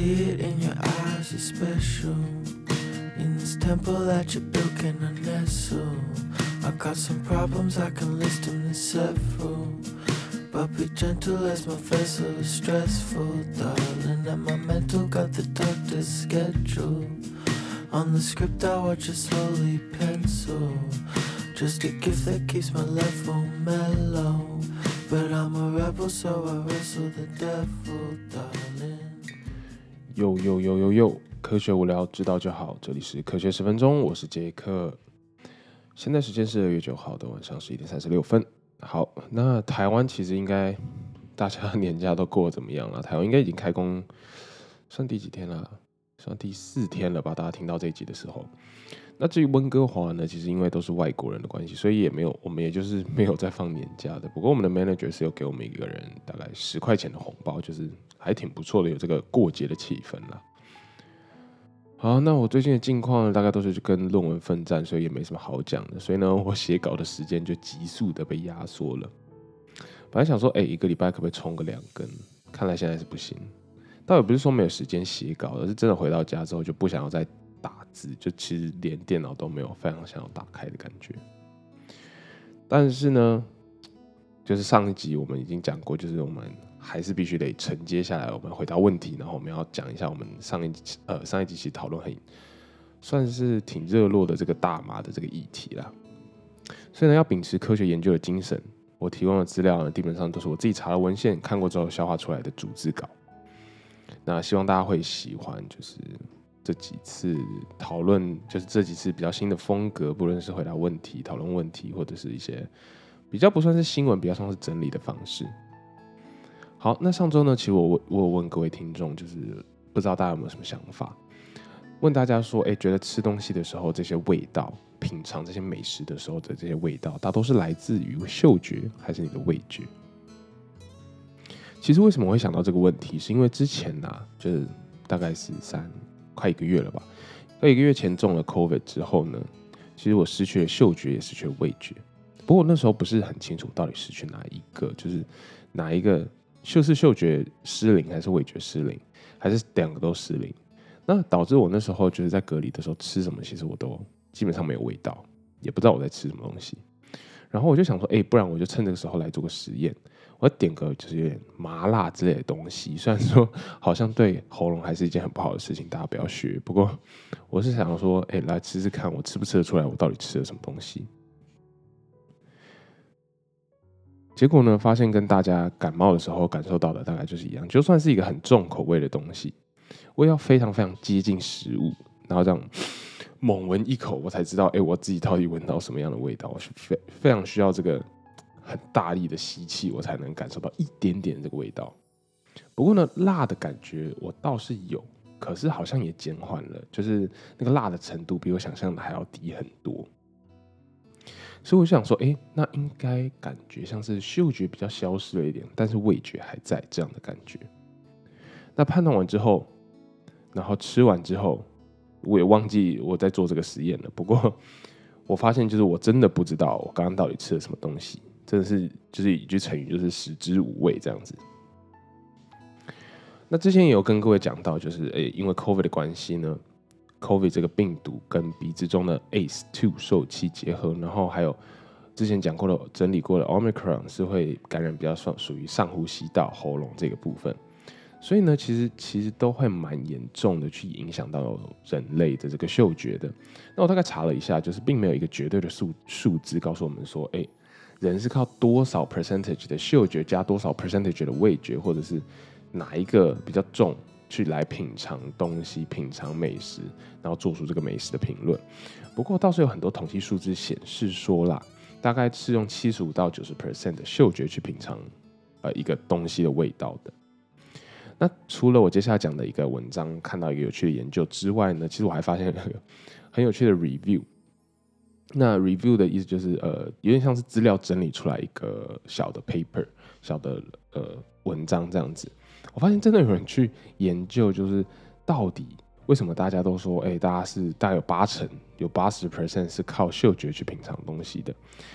see it in your eyes, you're special. In this temple that you built, can I nestle? I got some problems, I can list them in several. But be gentle as my vessel is stressful, darling. And my mental got the doctor's schedule. On the script, I watch it slowly pencil. Just a gift that keeps my level mellow. But I'm a rebel, so I wrestle the devil, darling. 呦呦呦呦呦，科学无聊，知道就好。这里是科学十分钟，我是杰克。现在时间是二月九号的晚上十一点三十六分。好，那台湾其实应该大家 年假都过得怎么样了？台湾应该已经开工，算第几天了？算第四天了吧？大家听到这一集的时候，那至于温哥华呢？其实因为都是外国人的关系，所以也没有，我们也就是 没有在放年假的。不过我们的 manager 是有给我们一个人大概十块钱的红包，就是还挺不错的，有这个过节的气氛啦。好，那我最近的近况呢，大概都是跟论文奋战，所以也没什么好讲的。所以呢，我写稿的时间就急速的被压缩了。本来想说，哎，一个礼拜可不可以冲个两根？看来现在是不行。倒也不是说没有时间写稿，而是真的回到家之后就不想要再打字，就其实连电脑都没有非常想要打开的感觉。但是呢，就是上一集我们已经讲过，就是我们。还是必须得承接下来，我们回答问题，然后我们要讲一下我们上一集呃上一集其实讨论很算是挺热络的这个大麻的这个议题啦。所以呢，要秉持科学研究的精神，我提供的资料呢，基本上都是我自己查了文献看过之后消化出来的组织稿。那希望大家会喜欢，就是这几次讨论，就是这几次比较新的风格，不论是回答问题、讨论问题，或者是一些比较不算是新闻，比较像是整理的方式。好，那上周呢，其实我我我问各位听众，就是不知道大家有没有什么想法？问大家说，哎，觉得吃东西的时候这些味道，品尝这些美食的时候的这些味道，大都是来自于嗅觉还是你的味觉？其实为什么会想到这个问题，是因为之前呢，就是大概是三快一个月了吧，在一个月前中了 COVID 之后呢，其实我失去了嗅觉，也失去了味觉。不过那时候不是很清楚到底失去哪一个，就是哪一个。就是嗅觉失灵，还是味觉失灵，还是两个都失灵？那导致我那时候就是在隔离的时候吃什么，其实我都基本上没有味道，也不知道我在吃什么东西。然后我就想说，哎，不然我就趁这个时候来做个实验，我点个就是有点麻辣之类的东西。虽然说好像对喉咙还是一件很不好的事情，大家不要学。不过我是想说，哎，来吃吃看，我吃不吃得出来，我到底吃了什么东西？结果呢？发现跟大家感冒的时候感受到的大概就是一样。就算是一个很重口味的东西，我也要非常非常接近食物，然后这样猛闻一口，我才知道，哎，我自己到底闻到什么样的味道。我非非常需要这个很大力的吸气，我才能感受到一点点这个味道。不过呢，辣的感觉我倒是有，可是好像也减缓了，就是那个辣的程度比我想象的还要低很多。所以我想说，哎，那应该感觉像是嗅觉比较消失了一点，但是味觉还在这样的感觉。那判断完之后，然后吃完之后，我也忘记我在做这个实验了。不过我发现，就是我真的不知道我刚刚到底吃了什么东西，真的是就是一句成语，就是食之无味这样子。那之前也有跟各位讲到，就是诶，因为 COVID 的关系呢。COVID 这个病毒跟鼻子中的 ACE2 受气结合，然后还有之前讲过的、整理过的 Omicron 是会感染比较算属于上呼吸道、喉咙这个部分，所以呢，其实其实都会蛮严重的去影响到人类的这个嗅觉的。那我大概查了一下，就是并没有一个绝对的数数字告诉我们说，诶，人是靠多少 percentage 的嗅觉加多少 percentage 的味觉，或者是哪一个比较重。去来品尝东西，品尝美食，然后做出这个美食的评论。不过倒是有很多统计数字显示说啦，大概是用七十五到九十 percent 的嗅觉去品尝呃一个东西的味道的。那除了我接下来讲的一个文章看到一个有趣的研究之外呢，其实我还发现很有趣的 review。那 review 的意思就是呃有点像是资料整理出来一个小的 paper，小的呃文章这样子。我发现真的有人去研究，就是到底为什么大家都说，哎，大家是大概有八成，有八十 percent 是靠嗅觉去品尝东西的。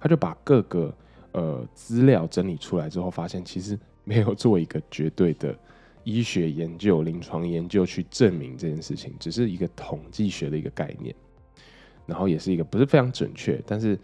他就把各个呃资料整理出来之后，发现其实没有做一个绝对的医学研究、临床研究去证明这件事情，只是一个统计学的一个概念，然后也是一个不是非常准确，但是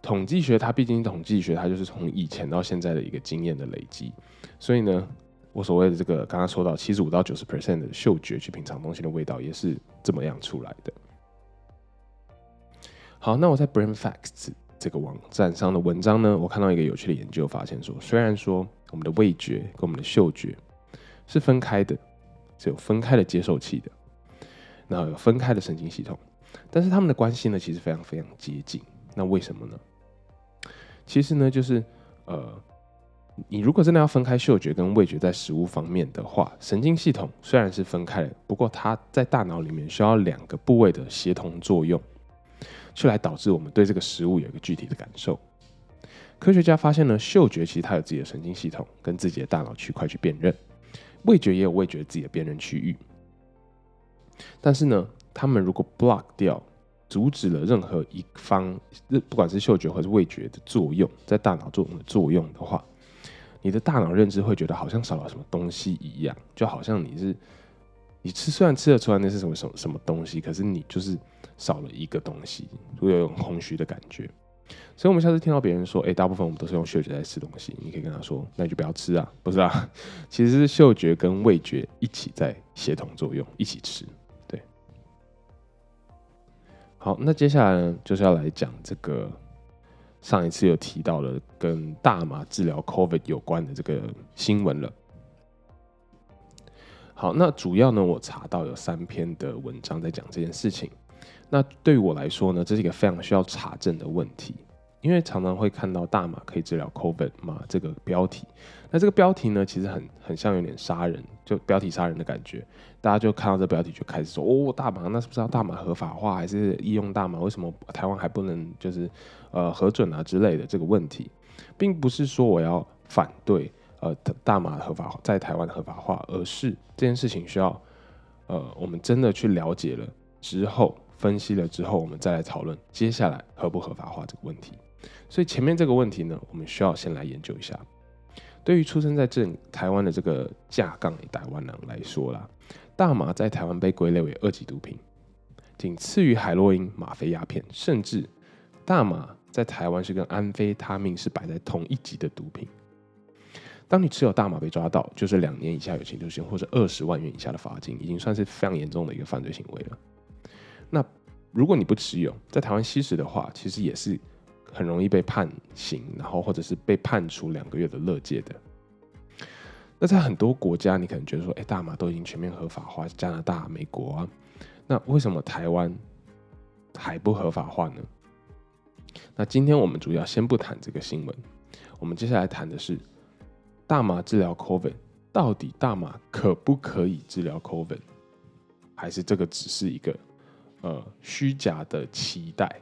统计学它毕竟统计学，它就是从以前到现在的一个经验的累积，所以呢，我所谓的这个刚刚说到七十五到九十 percent 的嗅觉去品尝东西的味道，也是这么样出来的。好，那我在 Brain Facts 这个网站上的文章呢，我看到一个有趣的研究，发现说，虽然说我们的味觉跟我们的嗅觉是分开的，是有分开的接受器的，然后有分开的神经系统，但是它们的关系呢，其实非常非常接近。那为什么呢？其实呢，就是呃，你如果真的要分开嗅觉跟味觉在食物方面的话，神经系统虽然是分开的，不过它在大脑里面需要两个部位的协同作用。去来导致我们对这个食物有一个具体的感受。科学家发现呢，嗅觉其实它有自己的神经系统跟自己的大脑区块去辨认，味觉也有味觉自己的辨认区域。但是呢，他们如果 block 掉，阻止了任何一方，不管是嗅觉或是味觉的作用，在大脑作用的作用的话，你的大脑认知会觉得好像少了什么东西一样，就好像你是你吃虽然吃得出来那是什么什么什么东西，可是你就是。少了一个东西，会有种空虚的感觉。所以，我们下次听到别人说：“哎，大部分我们都是用嗅觉在吃东西。”你可以跟他说：“那你就不要吃啊，不是啊？其实是嗅觉跟味觉一起在协同作用，一起吃。”好，那接下来呢，就是要来讲这个上一次有提到了跟大麻治疗 COVID 有关的这个新闻了。好，那主要呢，我查到有三篇的文章在讲这件事情。那对于我来说呢，这是一个非常需要查证的问题，因为常常会看到大麻可以治疗 COVID 嘛这个标题，那这个标题呢，其实很很像有点杀人，就标题杀人的感觉，大家就看到这标题就开始说，哦，大麻，那是不是要大麻合法化，还是医用大麻？为什么台湾还不能就是呃核准啊之类的这个问题，并不是说我要反对呃大麻合法在台湾合法化，而是这件事情需要呃我们真的去了解了之后。分析了之后，我们再来讨论接下来合不合法化这个问题。所以前面这个问题呢，我们需要先来研究一下。对于出生在这台湾的这个架杠台湾人来说啦，大麻在台湾被归类为二级毒品，仅次于海洛因、吗啡、鸦片，甚至大麻在台湾是跟安非他命是摆在同一级的毒品。当你持有大麻被抓到，就是两年以下有期徒刑或者二十万元以下的罚金，已经算是非常严重的一个犯罪行为了。那如果你不持有，在台湾吸食的话，其实也是很容易被判刑，然后或者是被判处两个月的乐戒的。那在很多国家，你可能觉得说，哎，大麻都已经全面合法化，加拿大、美国啊，那为什么台湾还不合法化呢？那今天我们主要先不谈这个新闻，我们接下来谈的是大麻治疗 COVID，到底大麻可不可以治疗 COVID，还是这个只是一个？呃，虚假的期待。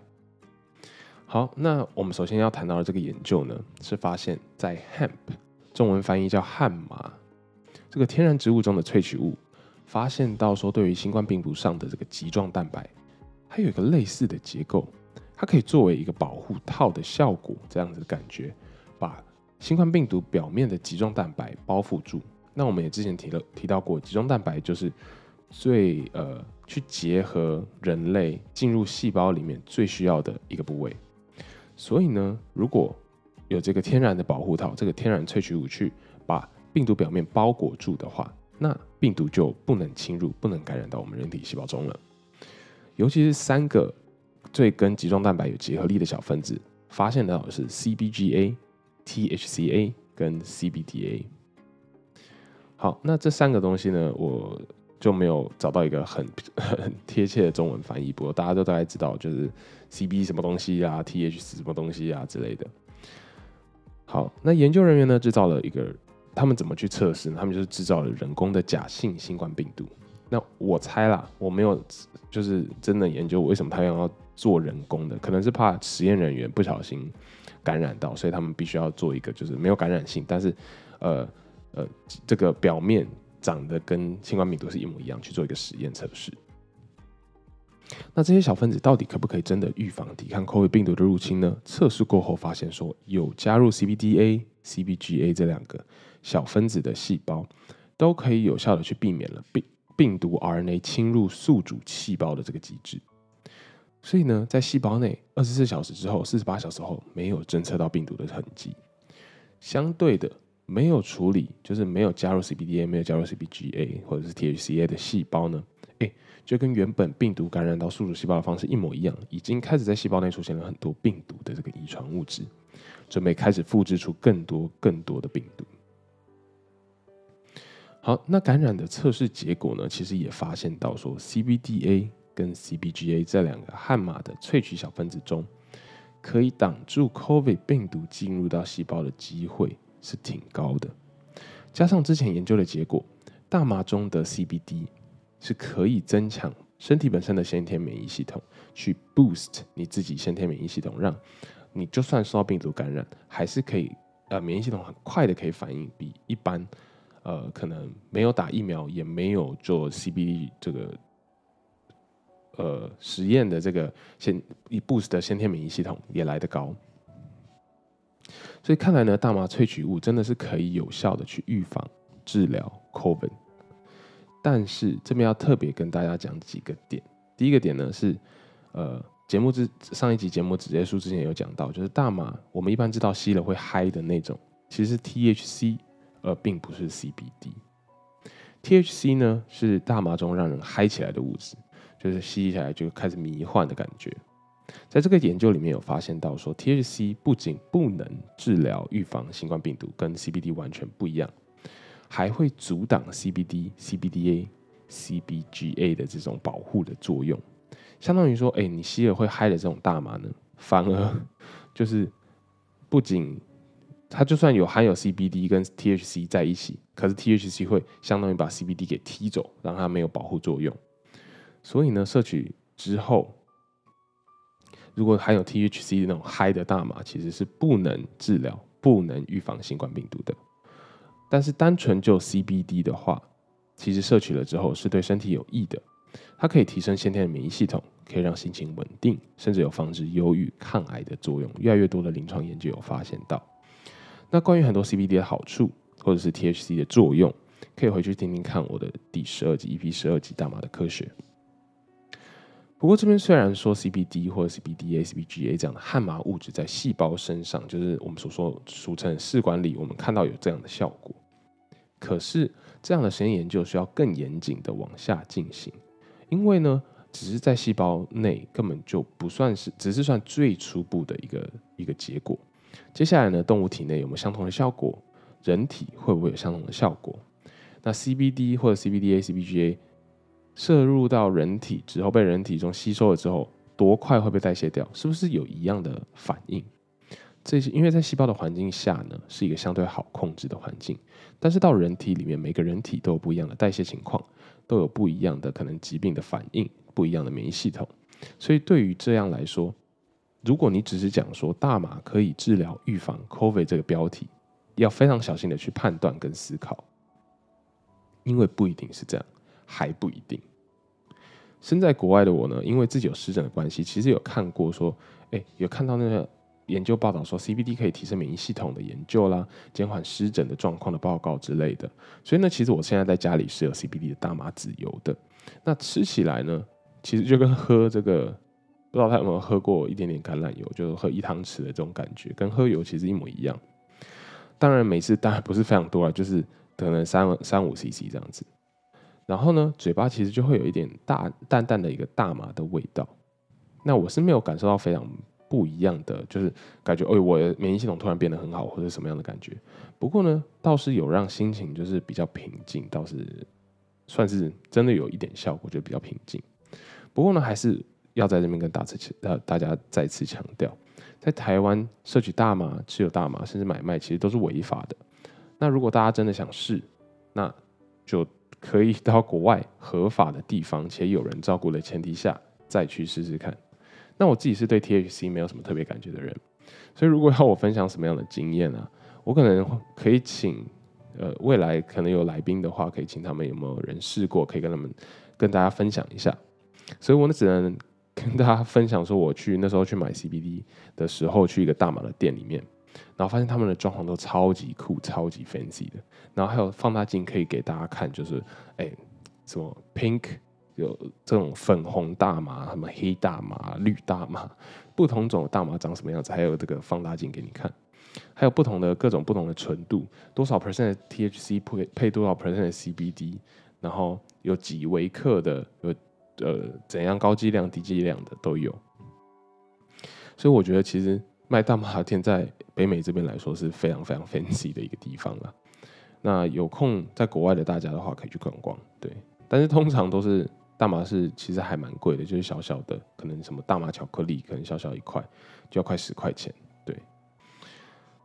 好，那我们首先要谈到的这个研究呢，是发现，在 hemp，中文翻译叫旱麻，这个天然植物中的萃取物，发现到说，对于新冠病毒上的这个棘状蛋白，它有一个类似的结构，它可以作为一个保护套的效果，这样子的感觉，把新冠病毒表面的棘状蛋白包覆住。那我们也之前提了提到过，棘状蛋白就是最呃。去结合人类进入细胞里面最需要的一个部位，所以呢，如果有这个天然的保护套，这个天然萃取物去把病毒表面包裹住的话，那病毒就不能侵入，不能感染到我们人体细胞中了。尤其是三个最跟集状蛋白有结合力的小分子，发现到的是 CBGA、THCA 跟 CBDA。好，那这三个东西呢，我。就没有找到一个很 很贴切的中文翻译，不过大家都大概知道，就是 C B 什么东西啊，T H 什么东西啊之类的。好，那研究人员呢制造了一个，他们怎么去测试呢？他们就是制造了人工的假性新冠病毒。那我猜啦，我没有就是真的研究为什么他要做人工的，可能是怕实验人员不小心感染到，所以他们必须要做一个就是没有感染性，但是呃呃这个表面。长得跟新冠病毒是一模一样，去做一个实验测试。那这些小分子到底可不可以真的预防抵抗 COVID 病毒的入侵呢？测试过后发现说，有加入 CBDA、CBGA 这两个小分子的细胞，都可以有效的去避免了病病毒 RNA 侵入宿主细胞的这个机制。所以呢，在细胞内二十四小时之后、四十八小时后，没有侦测到病毒的痕迹。相对的，没有处理，就是没有加入 CBDA、没有加入 CBGA 或者是 THCA 的细胞呢，诶，就跟原本病毒感染到宿主细胞的方式一模一样，已经开始在细胞内出现了很多病毒的这个遗传物质，准备开始复制出更多更多的病毒。好，那感染的测试结果呢，其实也发现到说 CBDA。跟 CBGA 这两个悍马的萃取小分子中，可以挡住 COVID 病毒进入到细胞的机会是挺高的。加上之前研究的结果，大麻中的 CBD 是可以增强身体本身的先天免疫系统，去 boost 你自己先天免疫系统，让你就算受到病毒感染，还是可以呃免疫系统很快的可以反应，比一般呃可能没有打疫苗也没有做 CBD 这个。呃，实验的这个先一 boost 的先天免疫系统也来得高，所以看来呢，大麻萃取物真的是可以有效的去预防治疗 COVID。但是这边要特别跟大家讲几个点，第一个点呢是，呃，节目之上一集节目直接书之前有讲到，就是大麻我们一般知道吸了会嗨的那种，其实是 THC，而并不是 CBD。THC 呢是大麻中让人嗨起来的物质。就是吸起来就开始迷幻的感觉，在这个研究里面有发现到说，THC 不仅不能治疗预防新冠病毒，跟 CBD 完全不一样，还会阻挡 CBD、CBDA、CBGA 的这种保护的作用。相当于说，哎，你吸了会嗨的这种大麻呢，反而 就是不仅它就算有含有 CBD 跟 THC 在一起，可是 THC 会相当于把 CBD 给踢走，让它没有保护作用。所以呢，摄取之后，如果含有 THC 的那种嗨的大麻，其实是不能治疗、不能预防新冠病毒的。但是单纯就 CBD 的话，其实摄取了之后是对身体有益的。它可以提升先天的免疫系统，可以让心情稳定，甚至有防止忧郁、抗癌的作用。越来越多的临床研究有发现到。那关于很多 CBD 的好处，或者是 THC 的作用，可以回去听听看我的第十二集 EP 十二集大麻的科学。不过这边虽然说 CBD 或者 CBDA、CBGA 这样的汉麻物质在细胞身上，就是我们所说俗称试管里，我们看到有这样的效果，可是这样的实验研究需要更严谨的往下进行，因为呢，只是在细胞内根本就不算是，只是算最初步的一个一个结果。接下来呢，动物体内有没有相同的效果？人体会不会有相同的效果？那 CBD 或者 CBDA、CBGA。摄入到人体之后，被人体中吸收了之后，多快会被代谢掉？是不是有一样的反应？这些因为在细胞的环境下呢，是一个相对好控制的环境，但是到人体里面，每个人体都有不一样的代谢情况，都有不一样的可能疾病的反应，不一样的免疫系统。所以对于这样来说，如果你只是讲说大麻可以治疗预防 COVID 这个标题，要非常小心的去判断跟思考，因为不一定是这样。还不一定。身在国外的我呢，因为自己有湿疹的关系，其实有看过说，哎，有看到那个研究报道说 CBD 可以提升免疫系统的研究啦，减缓湿疹的状况的报告之类的。所以呢，其实我现在在家里是有 CBD 的大麻籽油的。那吃起来呢，其实就跟喝这个，不知道他有没有喝过一点点橄榄油，就是喝一汤匙的这种感觉，跟喝油其实一模一样。当然每次当然不是非常多啊，就是可能三三五 CC 这样子。然后呢，嘴巴其实就会有一点大淡淡的一个大麻的味道。那我是没有感受到非常不一样的，就是感觉，哎，我的免疫系统突然变得很好，或者什么样的感觉。不过呢，倒是有让心情就是比较平静，倒是算是真的有一点效果，就比较平静。不过呢，还是要在这边跟大次呃大家再次强调，在台湾摄取大麻、持有大麻，甚至买卖，其实都是违法的。那如果大家真的想试，那就。可以到国外合法的地方且有人照顾的前提下再去试试看。那我自己是对 THC 没有什么特别感觉的人，所以如果要我分享什么样的经验呢？我可能可以请呃未来可能有来宾的话，可以请他们有没有人试过，可以跟他们跟大家分享一下。所以我呢只能跟大家分享说，我去那时候去买 CBD 的时候，去一个大马的店里面，然后发现他们的装潢都超级酷、超级 fancy 的。然后还有放大镜可以给大家看，就是哎，什么 pink 有这种粉红大麻、什么黑大麻、绿大麻，不同种大麻长什么样子，还有这个放大镜给你看。还有不同的各种不同的纯度，多少 percent 的 THC 配配多少 percent 的 CBD，然后有几微克的，有呃怎样高剂量、低剂量的都有。所以我觉得其实卖大麻店在北美这边来说是非常非常 fancy 的一个地方了。那有空在国外的大家的话可以去逛逛，对。但是通常都是大麻是其实还蛮贵的，就是小小的，可能什么大麻巧克力，可能小小一块就要快十块钱，对。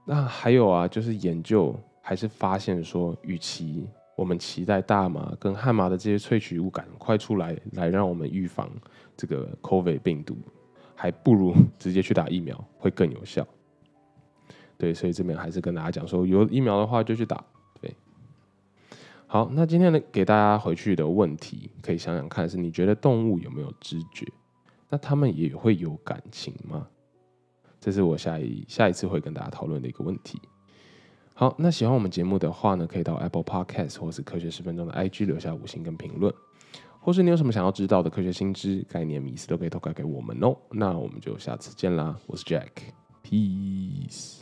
那还有啊，就是研究还是发现说，与其我们期待大麻跟汉麻的这些萃取物赶快出来，来让我们预防这个 COVID 病毒，还不如 直接去打疫苗会更有效。对，所以这边还是跟大家讲说，有疫苗的话就去打。对，好，那今天呢，给大家回去的问题，可以想想看，是你觉得动物有没有知觉？那他们也会有感情吗？这是我下一下一次会跟大家讨论的一个问题。好，那喜欢我们节目的话呢，可以到 Apple Podcast 或是科学十分钟的 IG 留下五星跟评论，或是你有什么想要知道的科学新知、概念、迷思，都可以投稿给我们哦。那我们就下次见啦，我是 Jack，Peace。